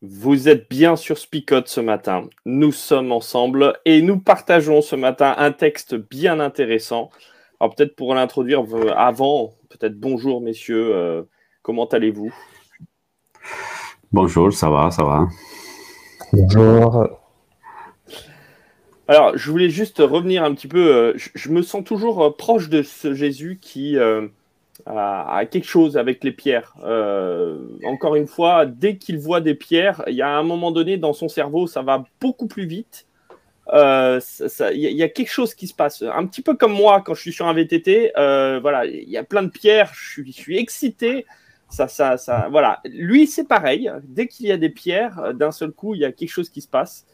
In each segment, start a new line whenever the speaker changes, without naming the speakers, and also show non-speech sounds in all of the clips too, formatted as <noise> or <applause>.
Vous êtes bien sur Spicot ce matin. Nous sommes ensemble et nous partageons ce matin un texte bien intéressant. Alors peut-être pour l'introduire euh, avant, peut-être bonjour messieurs, euh, comment allez-vous?
Bonjour, ça va, ça va.
Bonjour.
Alors je voulais juste revenir un petit peu, euh, je, me sens toujours proche de ce Jésus qui à, quelque chose avec les pierres. Euh, encore une fois, dès qu'il voit des pierres, il y a un moment donné dans son cerveau, ça va beaucoup plus vite. Euh, il y, a quelque chose qui se passe. Un petit peu comme moi quand je suis sur un VTT. Euh, voilà, il y a plein de pierres. Je suis, excité. Ça, ça, ça, voilà. Lui, c'est pareil. Dès qu'il y a des pierres, d'un seul coup, il y a quelque chose qui se passe.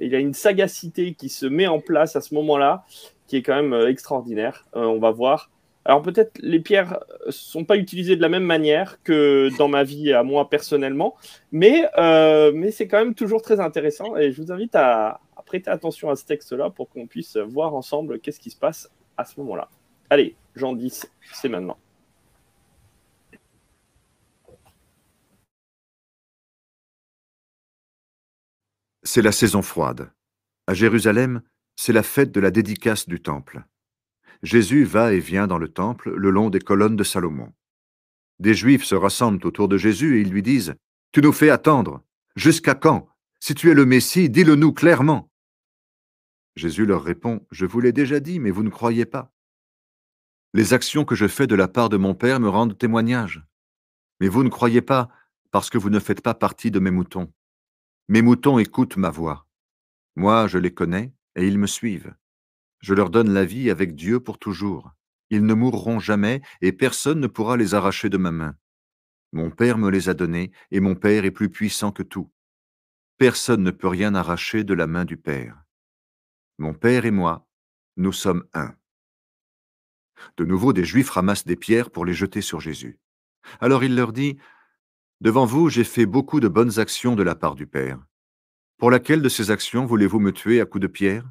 il y a une sagacité qui se met en place à ce moment-là, qui est quand même extraordinaire. on va voir. Alors peut-être les pierres sont pas utilisées de la même manière que dans ma vie à moi personnellement, mais, euh, mais c'est quand même toujours très intéressant et je vous invite à, prêter attention à ce texte-là pour qu'on puisse voir ensemble qu'est-ce qui se passe à ce moment-là. Allez, Jean 10, c'est maintenant.
C'est la saison froide. À Jérusalem, c'est la fête de la dédicace du temple. Jésus va et vient dans le temple le long des colonnes de Salomon. Des Juifs se rassemblent autour de Jésus et ils lui disent Tu nous fais attendre. Jusqu'à quand? Si tu es le Messie, dis-le-nous clairement. Jésus leur répond Je vous l'ai déjà dit, mais vous ne croyez pas. Les actions que je fais de la part de mon Père me rendent témoignage. Mais vous ne croyez pas parce que vous ne faites pas partie de mes moutons. Mes moutons écoutent ma voix. Moi, je les connais et ils me suivent. Je leur donne la vie avec Dieu pour toujours. Ils ne mourront jamais et personne ne pourra les arracher de ma main. Mon Père me les a donnés et mon Père est plus puissant que tout. Personne ne peut rien arracher de la main du Père. Mon Père et moi, nous sommes un. De nouveau, des Juifs ramassent des pierres pour les jeter sur Jésus. Alors il leur dit, Devant vous, j'ai fait beaucoup de bonnes actions de la part du Père. Pour laquelle de ces actions voulez-vous me tuer à coups de pierre?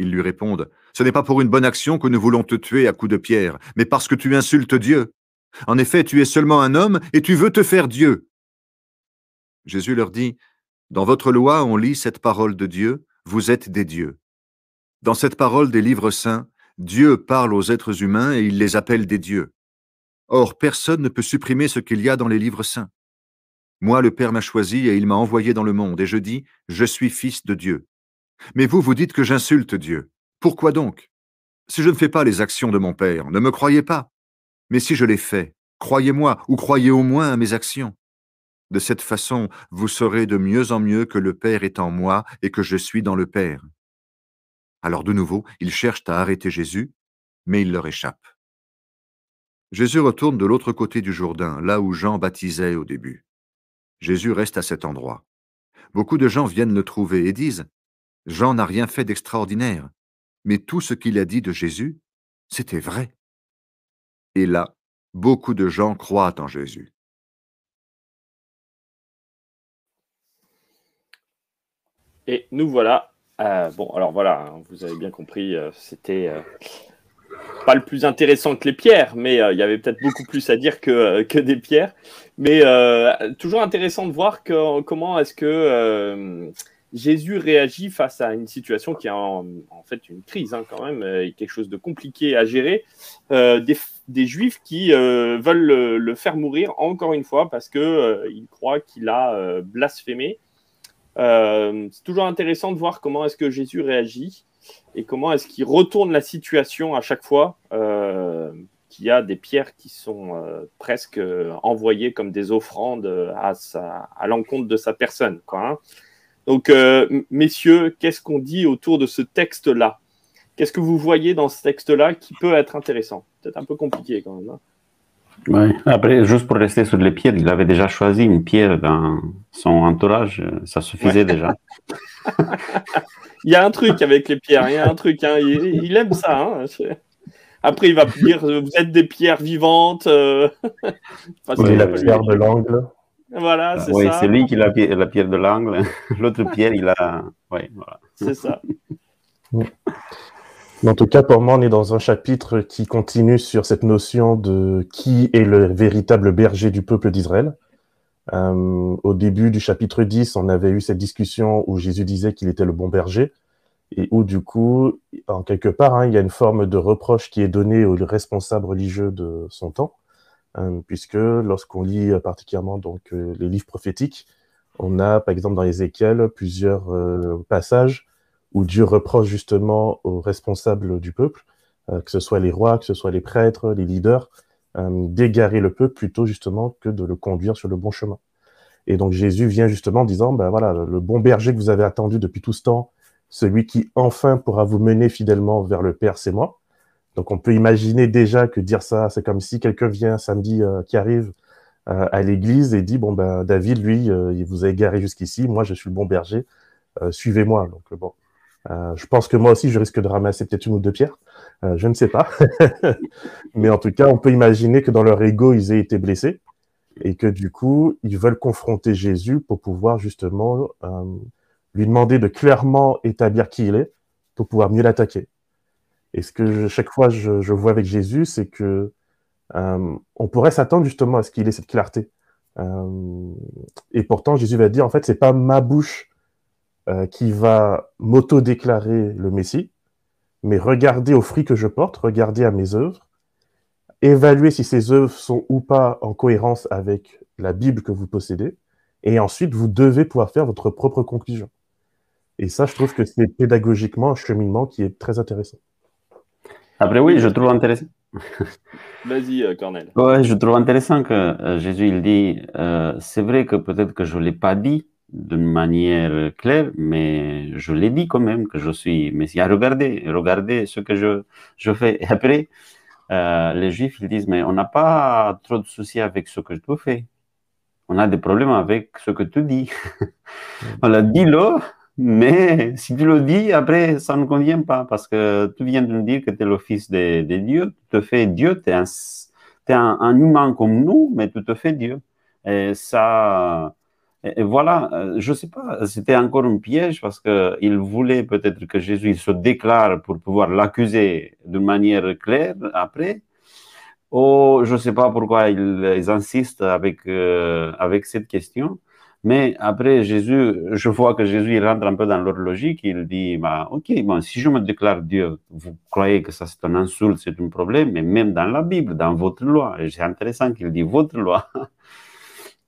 Ils lui répondent, Ce n'est pas pour une bonne action que nous voulons te tuer à coups de pierre, mais parce que tu insultes Dieu. En effet, tu es seulement un homme et tu veux te faire Dieu. Jésus leur dit, Dans votre loi, on lit cette parole de Dieu, vous êtes des dieux. Dans cette parole des livres saints, Dieu parle aux êtres humains et il les appelle des dieux. Or, personne ne peut supprimer ce qu'il y a dans les livres saints. Moi, le Père m'a choisi et il m'a envoyé dans le monde, et je dis, je suis fils de Dieu. Mais vous, vous dites que j'insulte Dieu. Pourquoi donc? Si je ne fais pas les actions de mon Père, ne me croyez pas. Mais si je les fais, croyez-moi, ou croyez au moins à mes actions. De cette façon, vous saurez de mieux en mieux que le Père est en moi et que je suis dans le Père. Alors de nouveau, ils cherchent à arrêter Jésus, mais il leur échappe. Jésus retourne de l'autre côté du Jourdain, là où Jean baptisait au début. Jésus reste à cet endroit. Beaucoup de gens viennent le trouver et disent Jean n'a rien fait d'extraordinaire, mais tout ce qu'il a dit de Jésus, c'était vrai. Et là, beaucoup de gens croient en Jésus.
Et nous voilà. Euh, bon, alors voilà, hein, vous avez bien compris, euh, c'était euh, pas le plus intéressant que les pierres, mais il y avait peut-être beaucoup plus à dire que, que des pierres. Mais toujours intéressant de voir que, comment est-ce que Jésus réagit face à une situation qui est en, fait une crise hein, quand même, euh, quelque chose de compliqué à gérer. Euh, des, Juifs qui euh, veulent le, faire mourir encore une fois parce qu'ils croient qu'il a blasphémé. c'est toujours intéressant de voir comment est-ce que Jésus réagit et comment est-ce qu'il retourne la situation à chaque fois. qu'il y a des pierres qui sont presque envoyées comme des offrandes à, l'encontre de sa personne. Hein. Donc, messieurs, qu'est-ce qu'on dit autour de ce texte-là? Qu'est-ce que vous voyez dans ce texte-là qui peut être intéressant? Peut-être un peu compliqué quand même. Hein.
Ouais. Après, juste pour rester sur les pierres, il avait déjà choisi une pierre dans son entourage, ça suffisait déjà. <laughs>
il y a un truc avec les pierres, il y a un truc, hein. il, aime ça. Hein. Après, il va dire vous êtes des pierres vivantes. Euh... <laughs>
la pierre de l'angle.
Voilà, c'est
oui, c'est lui qui a la pierre de l'angle. <laughs> L'autre pierre, il a. Oui, voilà.
C'est ça. <laughs>
En tout cas, pour moi, on est dans un chapitre qui continue sur cette notion de qui est le véritable berger du peuple d'Israël. Euh, au début du chapitre 10, on avait eu cette discussion où Jésus disait qu'il était le bon berger et où du coup, en quelque part, hein, il y a une forme de reproche qui est donnée aux responsables religieux de son temps, puisque lorsqu'on lit particulièrement donc euh, les livres prophétiques, on a par exemple dans Ézéchiel plusieurs passages où Dieu reproche justement aux responsables du peuple, euh, que ce soit les rois, que ce soit les prêtres, les leaders, euh, d'égarer le peuple plutôt justement que de le conduire sur le bon chemin. Et donc Jésus vient justement en disant, ben voilà, le bon berger que vous avez attendu depuis tout ce temps, celui qui enfin pourra vous mener fidèlement vers le Père, c'est moi. Donc on peut imaginer déjà que dire ça, c'est comme si quelqu'un vient samedi euh, qui arrive à l'église et dit, bon ben David, lui, il vous a égaré jusqu'ici, moi je suis le bon berger, suivez-moi. Donc bon, euh, je pense que moi aussi, je risque de ramasser peut-être une ou deux pierres. Euh, je ne sais pas. <laughs> Mais en tout cas, on peut imaginer que dans leur ego, ils aient été blessés et que du coup, ils veulent confronter Jésus pour pouvoir justement euh, lui demander de clairement établir qui il est pour pouvoir mieux l'attaquer. Et ce que chaque fois je, vois avec Jésus, c'est que on pourrait s'attendre justement à ce qu'il ait cette clarté. et pourtant, Jésus va dire en fait, c'est pas ma bouche euh, qui va m'auto-déclarer le Messie, mais regardez au fruit que je porte, regardez à mes œuvres, évaluez si ces œuvres sont ou pas en cohérence avec la Bible que vous possédez, et ensuite vous devez pouvoir faire votre propre conclusion. Et ça, je trouve que c'est pédagogiquement un cheminement qui est très intéressant.
Après, oui, je trouve intéressant.
Vas-y, euh, Cornel.
Ouais, je trouve intéressant que euh, Jésus, il dit, c'est vrai que peut-être que je ne l'ai pas dit, d'une manière claire, mais je l'ai dit quand même que je suis Messie. Regardez, regardez ce que je, je fais. Et <laughs> après, euh, les Juifs, ils disent, mais on n'a pas trop de soucis avec ce que tu fais. On a des problèmes avec ce que tu dis. <laughs> voilà, dis-le, mais si tu le dis, après, ça ne convient pas parce que tu viens de nous dire que tu es le fils de, de, Dieu, tu te fais Dieu, tu es, un, es un, humain comme nous, mais tu te fais Dieu. Et ça, et, voilà, euh, je ne sais pas, c'était encore un piège parce qu'il voulait peut-être que Jésus se déclare pour pouvoir l'accuser d'une manière claire après. Ou je ne sais pas pourquoi ils, insistent avec, euh, avec cette question. Mais après, Jésus, je vois que Jésus il rentre un peu dans leur logique. Il dit, bah, OK, bon, si je me déclare Dieu, vous croyez que ça c'est un insulte, c'est un problème, mais même dans la Bible, dans votre loi, c'est intéressant qu'il dit votre loi. <laughs>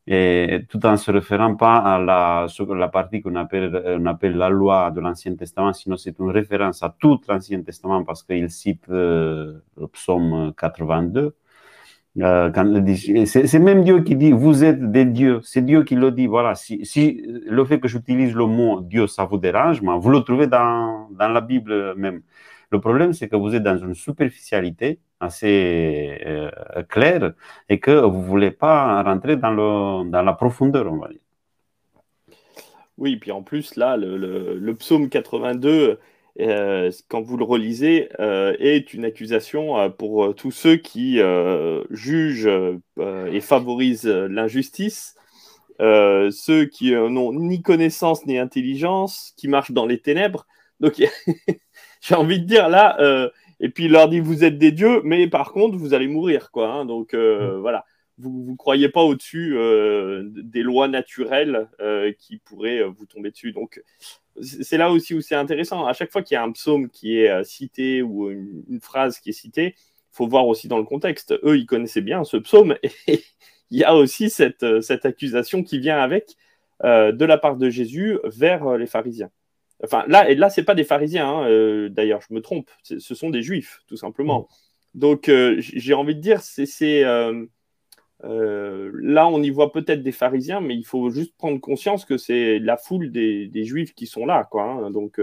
et tout en se référant pas à la, la partie qu'on appelle, on appelle la loi de l'Ancien Testament, sinon c'est une référence à tout l'Ancien Testament parce qu'il cite euh, le psaume 82. Euh, c'est même Dieu qui dit vous êtes des dieux. C'est Dieu qui le dit. Voilà. Si, le fait que j'utilise le mot Dieu, ça vous dérange, vous le trouvez dans, la Bible même. Le problème, c'est que vous êtes dans une superficialité assez euh, claire et que vous ne voulez pas rentrer dans, la profondeur, on va dire.
Oui, puis en plus, là, le, psaume 82, euh, quand vous le relisez, euh, est une accusation pour tous ceux qui jugent et favorisent l'injustice, ceux qui n'ont ni connaissance ni intelligence, qui marchent dans les ténèbres. Donc, <laughs> j'ai envie de dire là, euh, et puis il leur dit vous êtes des dieux, mais par contre vous allez mourir, quoi. Hein. donc euh, mm. voilà, vous ne croyez pas au-dessus euh, des lois naturelles qui pourraient vous tomber dessus. Donc c'est là aussi où c'est intéressant. À chaque fois qu'il y a un psaume qui est cité ou une, phrase qui est citée, il faut voir aussi dans le contexte. Eux, ils connaissaient bien ce psaume <laughs> et il y a aussi cette, cette accusation qui vient avec de la part de Jésus vers les pharisiens. Enfin, là, et là, c'est pas des pharisiens, hein, euh, d'ailleurs, je me trompe, ce sont des juifs, tout simplement. Donc, j'ai envie de dire, c'est là, on y voit peut-être des pharisiens, mais il faut juste prendre conscience que c'est la foule des, juifs qui sont là, quoi. Hein. donc,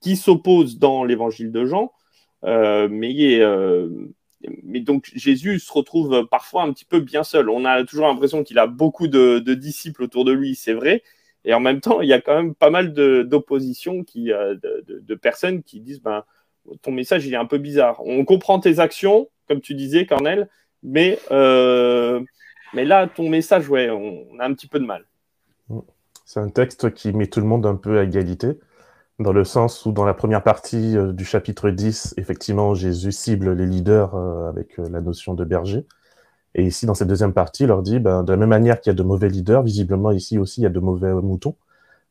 qui s'opposent dans l'évangile de Jean, mais mais donc Jésus se retrouve parfois un petit peu bien seul. On a toujours l'impression qu'il a beaucoup de, disciples autour de lui, c'est vrai. Et en même temps, il y a quand même pas mal d'opposition, euh, de, personnes qui disent ben, ton message il est un peu bizarre. On comprend tes actions, comme tu disais, Cornel, mais, euh, mais là, ton message, ouais, on, a un petit peu de mal.
C'est un texte qui met tout le monde un peu à égalité dans le sens où dans la première partie euh, du chapitre 10, effectivement, Jésus cible les leaders euh, avec euh, la notion de berger. Et ici, dans cette deuxième partie, il leur dit, ben, de la même manière qu'il y a de mauvais leaders, visiblement ici aussi, il y a de mauvais moutons,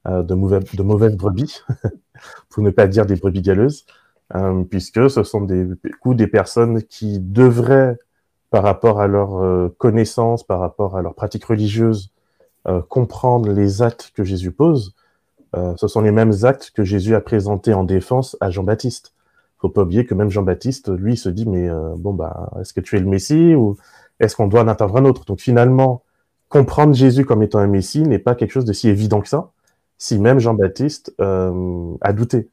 de, mauvais, de mauvaises brebis, <laughs> pour ne pas dire des brebis galeuses, puisque ce sont des coups des personnes qui devraient, par rapport à leur connaissance, par rapport à leur pratique religieuse, comprendre les actes que Jésus pose, euh, ce sont les mêmes actes que Jésus a présentés en défense à Jean-Baptiste. Faut pas oublier que même Jean-Baptiste, lui, se dit mais euh, bon bah est-ce que tu es le Messie ou est-ce qu'on doit en attendre un autre? Donc finalement, comprendre Jésus comme étant un Messie n'est pas quelque chose de si évident que ça, si même Jean-Baptiste euh, a douté.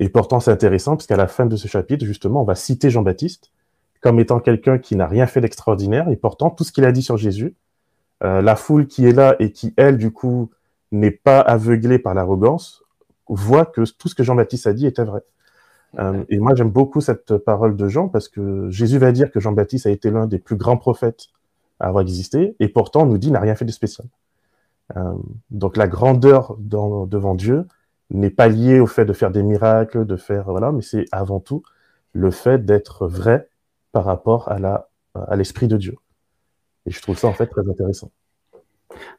Et pourtant, c'est intéressant parce qu'à la fin de ce chapitre, justement, on va citer Jean-Baptiste comme étant quelqu'un qui n'a rien fait d'extraordinaire et pourtant tout ce qu'il a dit sur Jésus, la foule qui est là et qui elle du coup n'est pas aveuglé par l'arrogance, voit que tout ce que Jean-Baptiste a dit était vrai. Euh, et moi, j'aime beaucoup cette parole de Jean parce que Jésus va dire que Jean-Baptiste a été l'un des plus grands prophètes à avoir existé, et pourtant, on nous dit, n'a rien fait de spécial. Euh, donc, la grandeur devant Dieu n'est pas liée au fait de faire des miracles, de faire, voilà, mais c'est avant tout le fait d'être vrai par rapport à la, à l'esprit de Dieu. Et je trouve ça, en fait, très intéressant.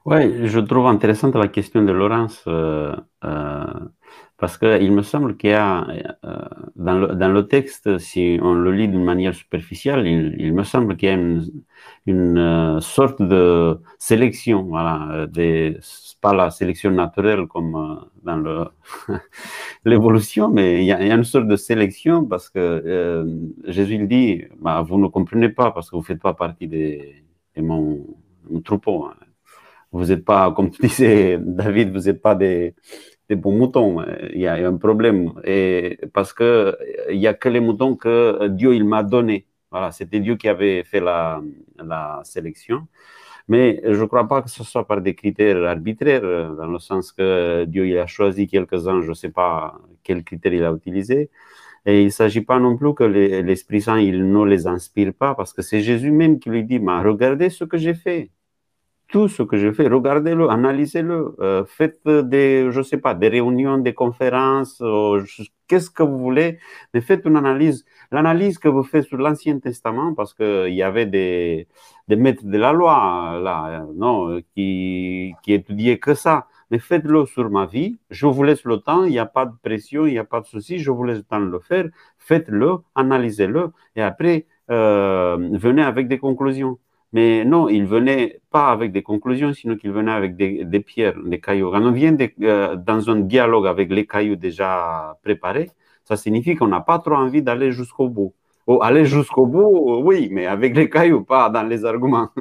Oui, je trouve intéressante la question de Laurence euh, euh, parce qu'il me semble qu'il y a euh, dans, le, dans, le, texte, si on le lit d'une manière superficielle, il, me semble qu'il y a une, une, sorte de sélection, voilà, des, pas la sélection naturelle comme dans <laughs> l'évolution, mais il y, a, une sorte de sélection parce que Jésus il dit, bah, vous ne comprenez pas parce que vous ne faites pas partie de, mon troupeau. Hein vous n'êtes pas, comme tu disais, <laughs> David, vous n'êtes pas des, des, bons moutons. Il y a un problème. Et parce que il n'y a que les moutons que Dieu il m'a donné. Voilà, c'était Dieu qui avait fait la, sélection. Mais je ne crois pas que ce soit par des critères arbitraires, dans le sens que Dieu il a choisi quelques-uns, je ne sais pas quels critères il a utilisé. Et il ne s'agit pas non plus que l'Esprit Saint il ne les inspire pas, parce que c'est Jésus même qui lui dit, mais regardez ce que j'ai fait tout ce que je fais, regardez-le, analysez-le, euh, faites des, je sais pas, des réunions, des conférences, euh, qu'est-ce que vous voulez, mais faites une analyse. L'analyse que vous faites sur l'Ancien Testament, parce qu'il y avait des, des maîtres de la loi, là, non, qui, qui étudiaient que ça. Mais faites-le sur ma vie. Je vous laisse le temps. Il n'y a pas de pression, il n'y a pas de souci. Je vous laisse le temps de le faire. Faites-le, analysez-le. Et après, euh, venez avec des conclusions. Mais non, il venait pas avec des conclusions, sinon qu'il venait avec des, pierres, des cailloux. Quand on vient euh, dans un dialogue avec les cailloux déjà préparés, ça signifie qu'on n'a pas trop envie d'aller jusqu'au bout. Ou oh, aller jusqu'au bout, oui, mais avec les cailloux, pas dans les arguments. <laughs>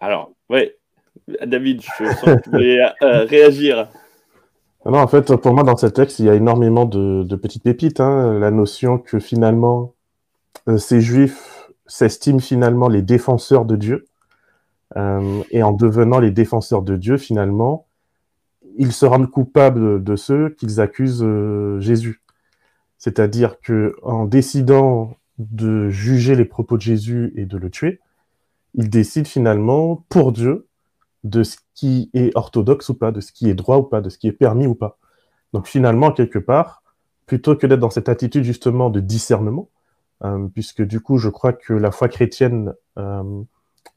Alors, oui, David, je sens que tu voulais réagir.
Non, en fait, pour moi, dans ce texte, il y a énormément de, petites pépites. Hein. La notion que finalement, euh, ces juifs s'estiment finalement les défenseurs de Dieu. Euh, et en devenant les défenseurs de Dieu, finalement, ils se rendent coupables de ceux qu'ils accusent euh, Jésus. C'est-à-dire que en décidant de juger les propos de Jésus et de le tuer, ils décident finalement pour Dieu de ce qui est orthodoxe ou pas, de ce qui est droit ou pas, de ce qui est permis ou pas. Donc finalement, quelque part, plutôt que d'être dans cette attitude justement de discernement, euh, puisque du coup, je crois que la foi chrétienne euh,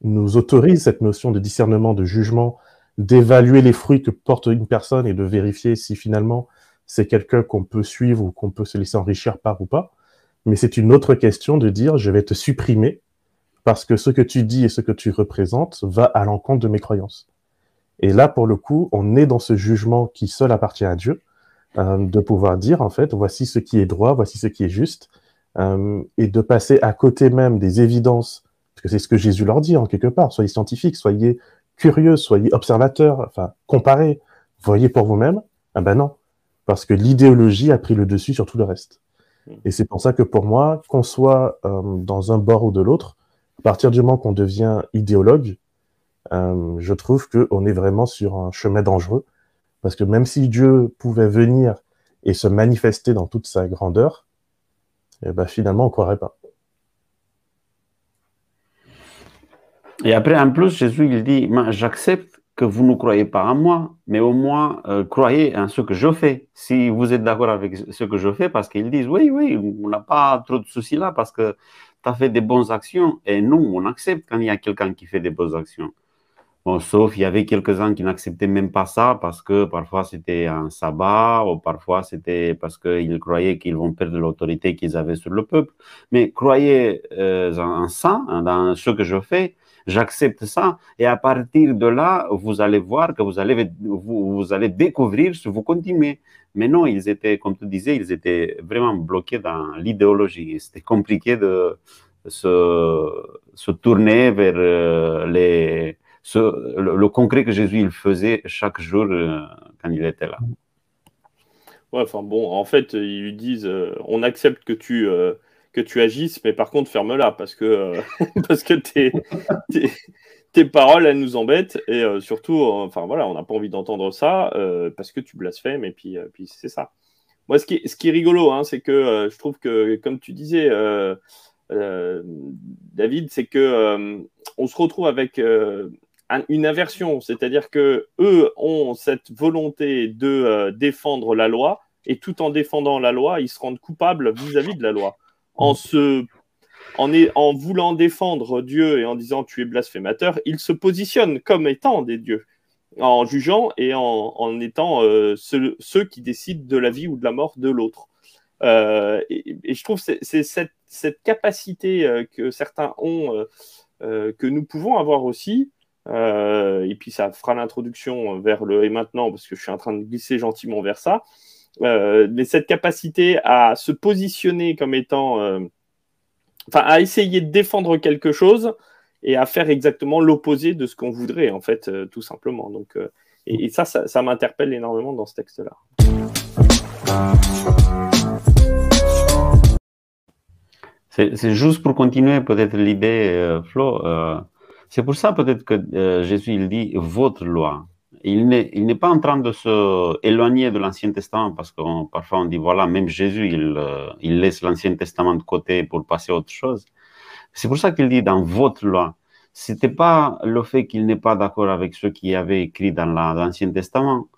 nous autorise cette notion de discernement, de jugement, d'évaluer les fruits que porte une personne et de vérifier si finalement c'est quelqu'un qu'on peut suivre ou qu'on peut se laisser enrichir par ou pas. Mais c'est une autre question de dire je vais te supprimer parce que ce que tu dis et ce que tu représentes va à l'encontre de mes croyances. Et là, pour le coup, on est dans ce jugement qui seul appartient à Dieu, euh, de pouvoir dire, en fait, voici ce qui est droit, voici ce qui est juste, euh, et de passer à côté même des évidences, parce que c'est ce que Jésus leur dit en quelque part, soyez scientifiques, soyez curieux, soyez observateurs, enfin, comparez, voyez pour vous-même. Ah ben non, parce que l'idéologie a pris le dessus sur tout le reste. Hmm. Et c'est pour ça que pour moi, qu'on soit euh, dans un bord ou de l'autre, à partir du moment qu'on devient idéologue, euh, je trouve qu'on est vraiment sur un chemin dangereux, parce que même si Dieu pouvait venir et se manifester dans toute sa grandeur, eh ben finalement, on ne croirait pas.
Et après, en plus, Jésus, il dit, j'accepte que vous ne croyez pas en moi, mais au moins euh, croyez en ce que je fais. Si vous êtes d'accord avec ce que je fais, parce qu'ils disent, oui, oui, on n'a pas trop de soucis là, parce que tu as fait des bonnes actions, et nous, on accepte quand il y a quelqu'un qui fait des bonnes actions. Bon, sauf il y avait quelques-uns qui n'acceptaient même pas ça parce que parfois c'était un sabbat ou parfois c'était parce qu'ils croyaient qu'ils vont perdre l'autorité qu'ils avaient sur le peuple. Mais croyez euh, en ça, dans ce que je fais, j'accepte ça. Et à partir de là, vous allez voir que vous allez, vous, allez découvrir si vous continuez. Mais non, ils étaient, comme tu disais, ils étaient vraiment bloqués dans l'idéologie. C'était compliqué de se, tourner vers euh, le, concret que Jésus il faisait chaque jour euh, quand il était là.
Ouais, enfin bon, en fait, ils lui disent euh, on accepte que tu, que tu agisses, mais par contre, ferme-la parce que, <laughs> parce que tes, tes, paroles, elles nous embêtent et surtout, enfin voilà, on n'a pas envie d'entendre ça parce que tu blasphèmes et puis, puis c'est ça. Moi, ce qui ce qui est rigolo, hein, c'est que je trouve que, comme tu disais, David, c'est que on se retrouve avec une inversion, c'est-à-dire que eux ont cette volonté de euh, défendre la loi et tout en défendant la loi, ils se rendent coupables vis-à-vis de la loi. En, se, en, en voulant défendre Dieu et en disant tu es blasphémateur, ils se positionnent comme étant des dieux, en jugeant et en, étant euh, ceux, qui décident de la vie ou de la mort de l'autre. Euh, et, je trouve que c'est cette, cette, capacité que certains ont, que nous pouvons avoir aussi, euh, et puis ça fera l'introduction vers le et maintenant, parce que je suis en train de glisser gentiment vers ça. Euh, cette capacité à se positionner comme étant, euh, enfin, à essayer de défendre quelque chose et à faire exactement l'opposé de ce qu'on voudrait, en fait, tout simplement. Donc, et, ça, ça, m'interpelle énormément dans ce texte-là.
C'est juste pour continuer peut-être l'idée, Flo. C'est pour ça peut-être que euh, Jésus il dit votre loi. Il n'est pas en train de se éloigner de l'Ancien Testament parce que parfois on dit voilà, même Jésus il, euh, il laisse l'Ancien Testament de côté pour passer à autre chose. C'est pour ça qu'il dit dans votre loi. C'était pas le fait qu'il n'est pas d'accord avec ce qui avait écrit dans l'Ancien Testament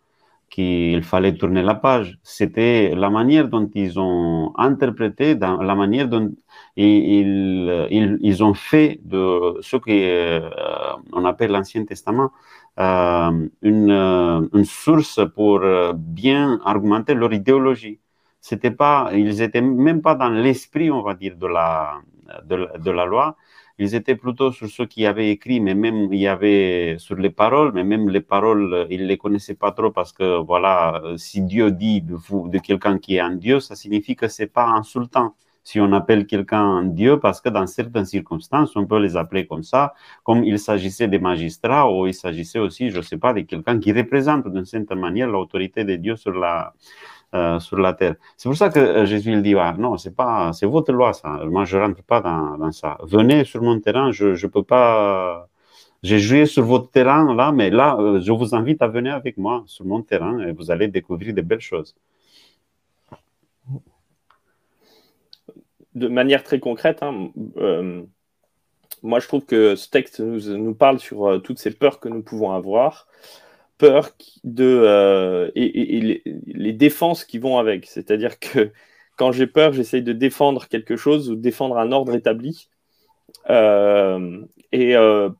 qu'il fallait tourner la page. C'était la manière dont ils ont interprété, la manière dont ils, ils, ont fait de ce qu'on euh, appelle l'Ancien Testament euh, une, euh, une, source pour bien argumenter leur idéologie. C'était pas, ils étaient même pas dans l'esprit, on va dire, de la, de, de la loi, ils étaient plutôt sur ce qui avait écrit, mais même il y avait sur les paroles, mais même les paroles, ils les connaissaient pas trop parce que voilà, si Dieu dit de vous, de quelqu'un qui est un Dieu, ça signifie que c'est pas insultant. Si on appelle quelqu'un un Dieu, parce que dans certaines circonstances, on peut les appeler comme ça, comme il s'agissait des magistrats ou il s'agissait aussi, je sais pas, de quelqu'un qui représente d'une certaine manière l'autorité de Dieu sur la, euh, sur la terre. C'est pour ça que euh, Jésus il dit ah, non, c'est pas, c'est votre loi ça. Moi je rentre pas dans, dans ça. Venez sur mon terrain, je je peux pas. J'ai joué sur votre terrain là, mais là euh, je vous invite à venir avec moi sur mon terrain et vous allez découvrir de belles choses.
De manière très concrète, hein, moi je trouve que ce texte nous, nous parle sur toutes ces peurs que nous pouvons avoir peur de, euh, et, les, défenses qui vont avec. C'est-à-dire que quand j'ai peur, j'essaye de défendre quelque chose ou défendre un ordre établi. Euh, et euh,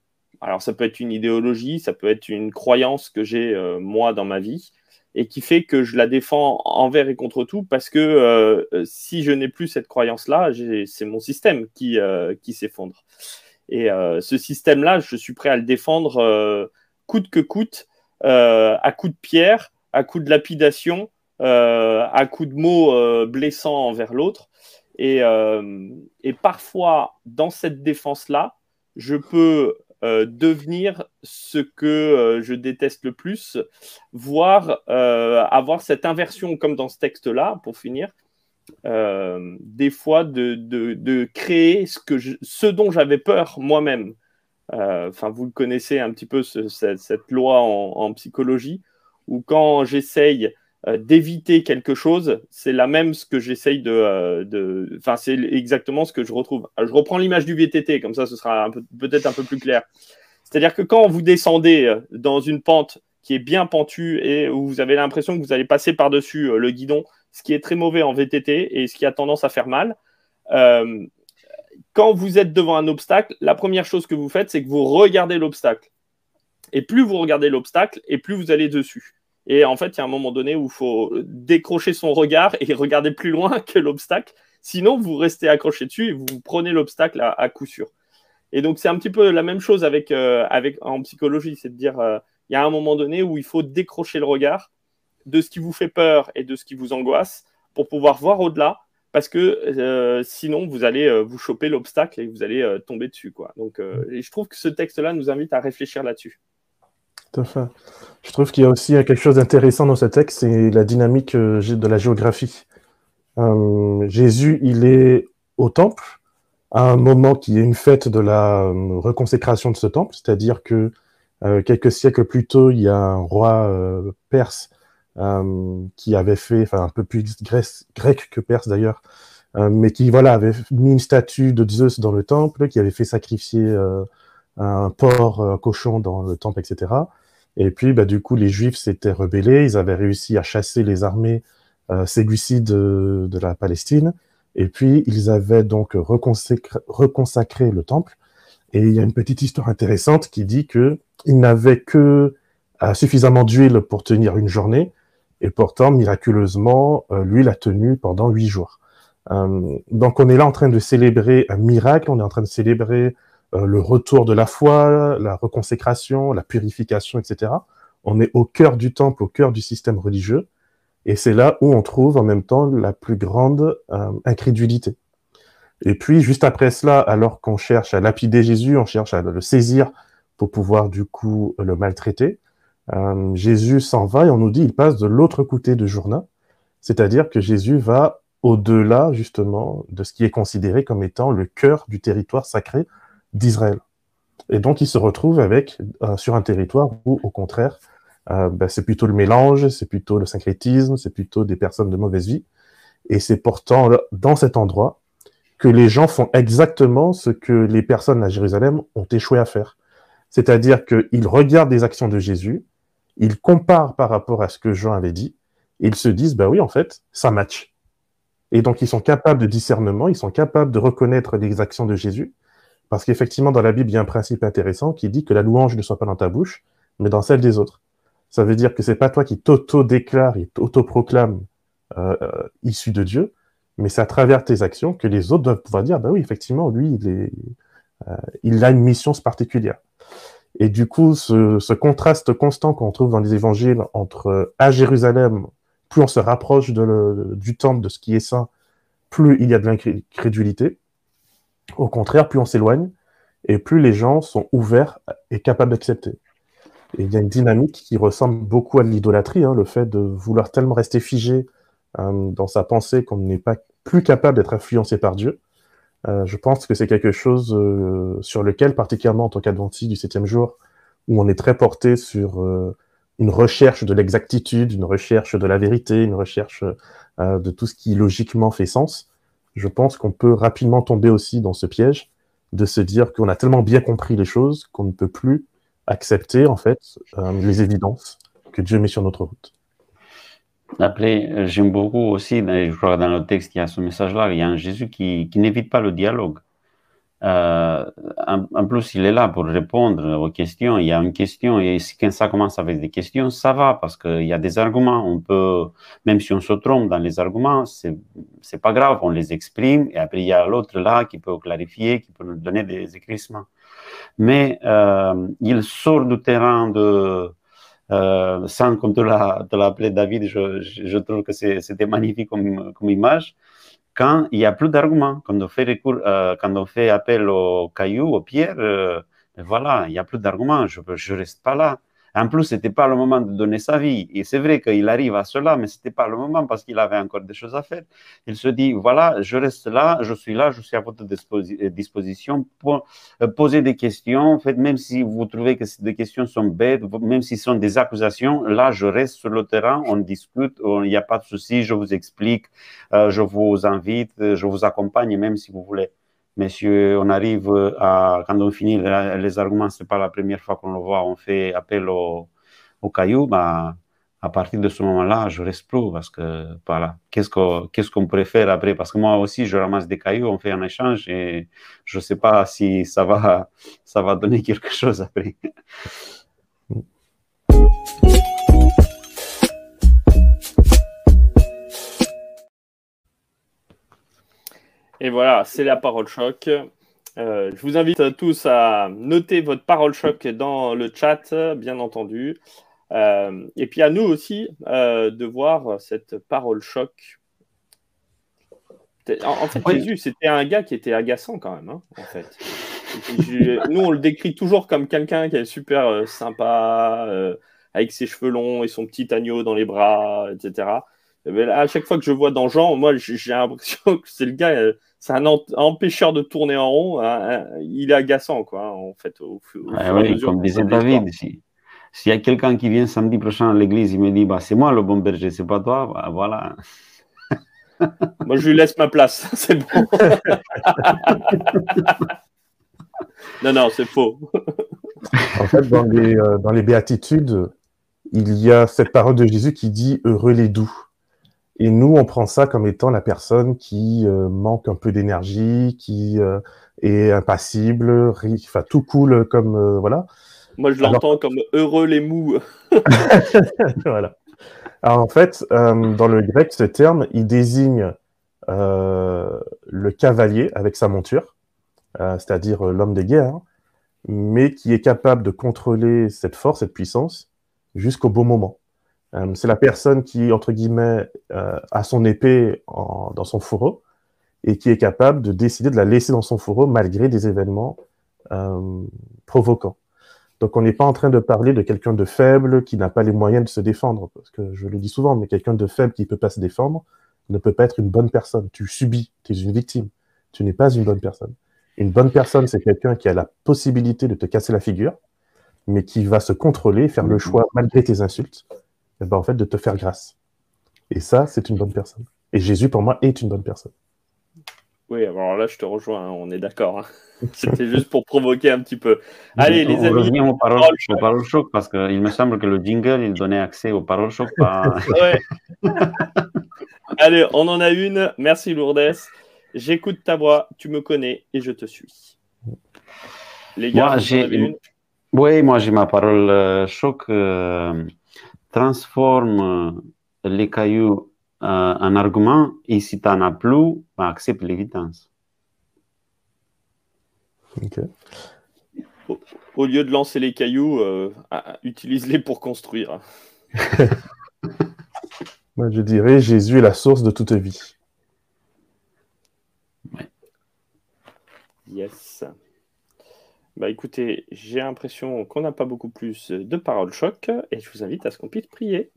alors, ça peut être une idéologie, ça peut être une croyance que j'ai moi dans ma vie et qui fait que je la défends envers et contre tout parce que si je n'ai plus cette croyance-là, c'est mon système qui, qui s'effondre. Et ce système-là, je suis prêt à le défendre coûte que coûte à coups de pierre, à coups de lapidation, à coups de mots blessants envers l'autre. Et, parfois, dans cette défense-là, je peux devenir ce que je déteste le plus, voire avoir cette inversion, comme dans ce texte-là, pour finir, euh, des fois de, de, créer ce, que ce dont j'avais peur moi-même. Euh, enfin, vous connaissez un petit peu, cette, loi en, psychologie, où quand j'essaye euh, d'éviter quelque chose, c'est la même ce que j'essaye de... Enfin, c'est exactement ce que je retrouve. je reprends l'image du VTT, comme ça ce sera peut-être un peu plus clair. C'est-à-dire que quand vous descendez dans une pente qui est bien pentue et où vous avez l'impression que vous allez passer par-dessus le guidon, ce qui est très mauvais en VTT et ce qui a tendance à faire mal. Euh, quand vous êtes devant un obstacle, la première chose que vous faites, c'est que vous regardez l'obstacle. Et plus vous regardez l'obstacle, et plus vous allez dessus. Et en fait, il y a un moment donné où il faut décrocher son regard et regarder plus loin <laughs> que l'obstacle. Sinon, vous restez accroché dessus et vous prenez l'obstacle à, coup sûr. Et donc, c'est un petit peu la même chose avec, euh, avec en psychologie, c'est de dire, euh, il y a un moment donné où il faut décrocher le regard de ce qui vous fait peur et de ce qui vous angoisse pour pouvoir voir au-delà, parce que euh, sinon vous allez euh, vous choper l'obstacle et vous allez tomber dessus. Quoi. Donc, je trouve que ce texte-là nous invite à réfléchir là-dessus.
Tout. Je trouve qu'il y a aussi quelque chose d'intéressant dans ce texte, c'est la dynamique de la géographie. Jésus, il est au temple à un moment qui est une fête de la reconsécration de ce temple, c'est-à-dire que quelques siècles plus tôt, il y a un roi perse euh, qui avait fait, enfin un peu plus grec que perse d'ailleurs, euh, mais qui voilà avait mis une statue de Zeus dans le temple, qui avait fait sacrifier euh, un porc, un cochon dans le temple, etc. Et puis, bah, du coup, les Juifs s'étaient rebellés, ils avaient réussi à chasser les armées euh, de, de, la Palestine, et puis ils avaient donc reconsacré, reconsacré, le temple. Et il y a une petite histoire intéressante qui dit que ils n'avaient que suffisamment d'huile pour tenir une journée, et pourtant, miraculeusement, euh, lui l'a tenu pendant huit jours. Euh, donc on est là en train de célébrer un miracle, on est en train de célébrer euh, le retour de la foi, la reconsécration, la purification, etc. On est au cœur du temple, au cœur du système religieux, et c'est là où on trouve en même temps la plus grande incrédulité. Et puis, juste après cela, alors qu'on cherche à lapider Jésus, on cherche à le saisir pour pouvoir du coup le maltraiter, euh, Jésus s'en va et on nous dit il passe de l'autre côté de Jourdain, c'est-à-dire que Jésus va au-delà justement de ce qui est considéré comme étant le cœur du territoire sacré d'Israël. Et donc il se retrouve avec euh, sur un territoire où au contraire euh, ben, c'est plutôt le mélange, c'est plutôt le syncrétisme, c'est plutôt des personnes de mauvaise vie. Et c'est pourtant dans cet endroit que les gens font exactement ce que les personnes à Jérusalem ont échoué à faire. C'est-à-dire qu'ils regardent les actions de Jésus, ils comparent par rapport à ce que Jean avait dit, et ils se disent, bah oui, en fait, ça match. Et donc, ils sont capables de discernement, ils sont capables de reconnaître les actions de Jésus, parce qu'effectivement, dans la Bible, il y a un principe intéressant qui dit que la louange ne soit pas dans ta bouche, mais dans celle des autres. Ça veut dire que c'est pas toi qui t'auto-déclare et t'auto-proclame euh, euh, issu de Dieu, mais c'est à travers tes actions que les autres doivent pouvoir dire, bah oui, effectivement, lui, il, euh, a une mission particulière. Et du coup, ce, contraste constant qu'on trouve dans les évangiles entre à Jérusalem, plus on se rapproche du temple, de ce qui est saint, plus il y a de l'incrédulité. Au contraire, plus on s'éloigne et plus les gens sont ouverts et capables d'accepter. Et il y a une dynamique qui ressemble beaucoup à l'idolâtrie, hein, le fait de vouloir tellement rester figé euh, dans sa pensée qu'on n'est pas plus capable d'être influencé par Dieu. Euh, je pense que c'est quelque chose euh, sur lequel, particulièrement en tant qu'adventiste du septième jour, où on est très porté sur une recherche de l'exactitude, une recherche de la vérité, une recherche de tout ce qui logiquement fait sens, je pense qu'on peut rapidement tomber aussi dans ce piège de se dire qu'on a tellement bien compris les choses qu'on ne peut plus accepter en fait les évidences que Dieu met sur notre route.
Après, euh, j'aime beaucoup aussi, je crois que dans le texte, il y a ce message-là, il y a un Jésus qui, qui n'évite pas le dialogue. Euh, en, plus, il est là pour répondre aux questions. Il y a une question, et quand ça commence avec des questions, ça va, parce qu'il y a des arguments. On peut, même si on se trompe dans les arguments, c'est, c'est pas grave, on les exprime, et après, il y a l'autre là qui peut clarifier, qui peut nous donner des éclaircissements. Mais euh, il sort du terrain de Euh, sans, comme tu l'as appelé David, je, trouve que c'était magnifique comme, image. Quand il n'y a plus d'arguments, quand on fait euh, quand on fait appel aux cailloux, aux pierres, euh, voilà, il n'y a plus d'arguments, je ne reste pas là. En plus, ce n'était pas le moment de donner sa vie. Et c'est vrai qu'il arrive à cela, mais ce n'était pas le moment parce qu'il avait encore des choses à faire. Il se dit, voilà, je reste là, je suis là, je suis à votre euh, disposition pour euh, poser des questions. En fait, même si vous trouvez que ces questions sont bêtes, même si ce sont des accusations, là, je reste sur le terrain, on discute, il n'y a pas de souci, je vous explique, euh, je vous invite, je vous accompagne, même si vous voulez. Monsieur, on arrive à, quand on finit les, arguments, ce n'est pas la première fois qu'on le voit, on fait appel au, au caillou, bah, à partir de ce moment-là, je reste plus parce que voilà, qu'est-ce qu'on qu'on pourrait faire après? Parce que moi aussi, je ramasse des cailloux, on fait un échange et je ne sais pas si ça va, <laughs> ça va donner quelque chose après.
Et voilà, c'est la parole choc. Euh, je vous invite tous à noter votre parole choc dans le chat, bien entendu. Euh, et puis à nous aussi euh, de voir cette parole choc. En, fait, Jésus, c'était un gars qui était agaçant quand même, hein, en fait. nous, on le décrit toujours comme quelqu'un qui est super sympa, avec ses cheveux longs et son petit agneau dans les bras, etc. Mais à chaque fois que je vois dans Jean, moi, j'ai l'impression que c'est le gars, euh, c'est un empêcheur de tourner en rond. Hein, hein, il est agaçant, quoi, en fait.
comme disait David, s'il y a quelqu'un qui vient samedi prochain à l'église, il me dit, bah, c'est moi le bon berger, c'est pas toi, bah, voilà. <laughs>
moi, je lui laisse ma place, <laughs> c'est bon. <laughs> non, non, c'est faux.
en fait, dans les, euh, dans les béatitudes, il y a cette parole de Jésus qui dit Heureux les doux. Et nous, on prend ça comme étant la personne qui euh, manque un peu d'énergie, qui euh, est impassible, enfin tout cool comme euh, voilà.
Moi, je l'entends comme heureux les mous. <laughs>
voilà. Alors en fait, dans le grec, ce terme, il désigne le cavalier avec sa monture, c'est-à-dire l'homme des guerres, mais qui est capable de contrôler cette force, cette puissance, jusqu'au bon moment. Euh, c'est la personne qui, entre guillemets, euh, a son épée dans son fourreau et qui est capable de décider de la laisser dans son fourreau malgré des événements euh, provoquants. Donc on n'est pas en train de parler de quelqu'un de faible qui n'a pas les moyens de se défendre, parce que je le dis souvent, mais quelqu'un de faible qui ne peut pas se défendre ne peut pas être une bonne personne. Tu subis, tu es une victime. Tu n'es pas une bonne personne. Une bonne personne, c'est quelqu'un qui a la possibilité de te casser la figure, mais qui va se contrôler, faire le mhm. choix, malgré tes insultes, ben, en fait, de te faire grâce. Et ça, c'est une bonne personne. Et Jésus, pour moi, est une bonne personne.
Oui, alors là, je te rejoins, hein, on est d'accord. Hein. <laughs> C'était juste pour provoquer un petit peu. Allez, les amis.
Revenons aux paroles, aux paroles choc, parce qu'il me semble que le jingle, il donnait accès aux paroles choc. <laughs>
Allez, on en a une. Merci, Lourdes. J'écoute ta voix, tu me connais et je te suis.
Les gars, moi, j'ai... Oui, moi, j'ai ma parole euh, choc. Euh, transforme euh, les cailloux euh, en argument et si tu n'en as plus, bah, accepte l'évidence.
Au, lieu de lancer les cailloux, euh, utilise-les pour construire. <laughs>
Moi, je dirais Jésus est la source de toute vie.
Yes. Bah écoutez, j'ai l'impression qu'on n'a pas beaucoup plus de paroles choc et je vous invite à ce qu'on puisse prier.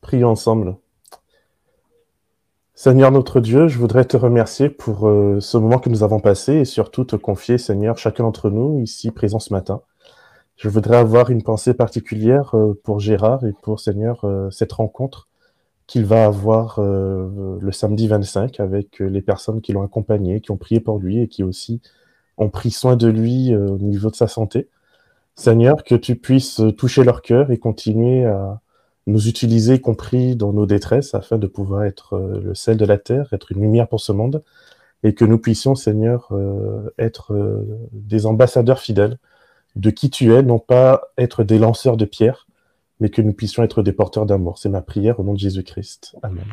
Prions ensemble. Seigneur notre Dieu, je voudrais te remercier pour euh, ce moment que nous avons passé et surtout te confier, Seigneur, chacun d'entre nous ici présent ce matin. Je voudrais avoir une pensée particulière euh, pour Gérard et pour, Seigneur, euh, cette rencontre qu'il va avoir le samedi 25 avec les personnes qui l'ont accompagné, qui ont prié pour lui et qui aussi ont pris soin de lui euh, au niveau de sa santé. Seigneur, que tu puisses toucher leur cœur et continuer à nous utiliser, y compris dans nos détresses, afin de pouvoir être euh, le sel de la terre, être une lumière pour ce monde, et que nous puissions, Seigneur, euh, être des ambassadeurs fidèles de qui tu es, non pas être des lanceurs de pierres, mais que nous puissions être des porteurs d'amour. C'est ma prière au nom de Jésus-Christ. Amen.